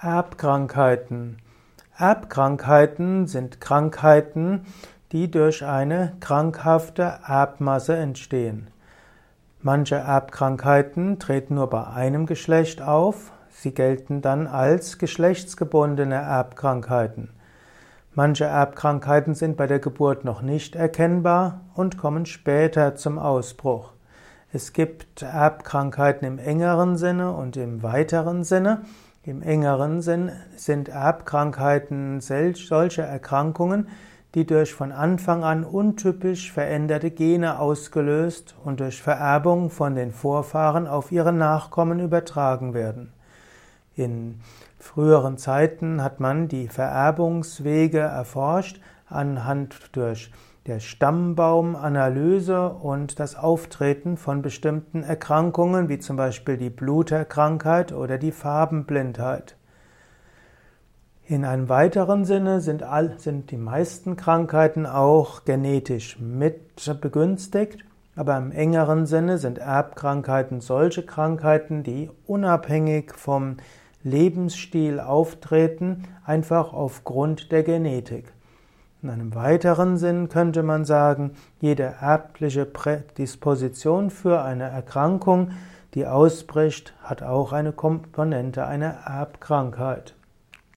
Erbkrankheiten. Erbkrankheiten sind Krankheiten, die durch eine krankhafte Erbmasse entstehen. Manche Erbkrankheiten treten nur bei einem Geschlecht auf, sie gelten dann als geschlechtsgebundene Erbkrankheiten. Manche Erbkrankheiten sind bei der Geburt noch nicht erkennbar und kommen später zum Ausbruch. Es gibt Erbkrankheiten im engeren Sinne und im weiteren Sinne. Im engeren Sinn sind Erbkrankheiten solche Erkrankungen, die durch von Anfang an untypisch veränderte Gene ausgelöst und durch Vererbung von den Vorfahren auf ihre Nachkommen übertragen werden. In früheren Zeiten hat man die Vererbungswege erforscht anhand durch der Stammbaumanalyse und das Auftreten von bestimmten Erkrankungen, wie zum Beispiel die Bluterkrankheit oder die Farbenblindheit. In einem weiteren Sinne sind, all, sind die meisten Krankheiten auch genetisch mit begünstigt, aber im engeren Sinne sind Erbkrankheiten solche Krankheiten, die unabhängig vom Lebensstil auftreten, einfach aufgrund der Genetik. In einem weiteren Sinn könnte man sagen, jede erbliche Prädisposition für eine Erkrankung, die ausbricht, hat auch eine Komponente einer Erbkrankheit.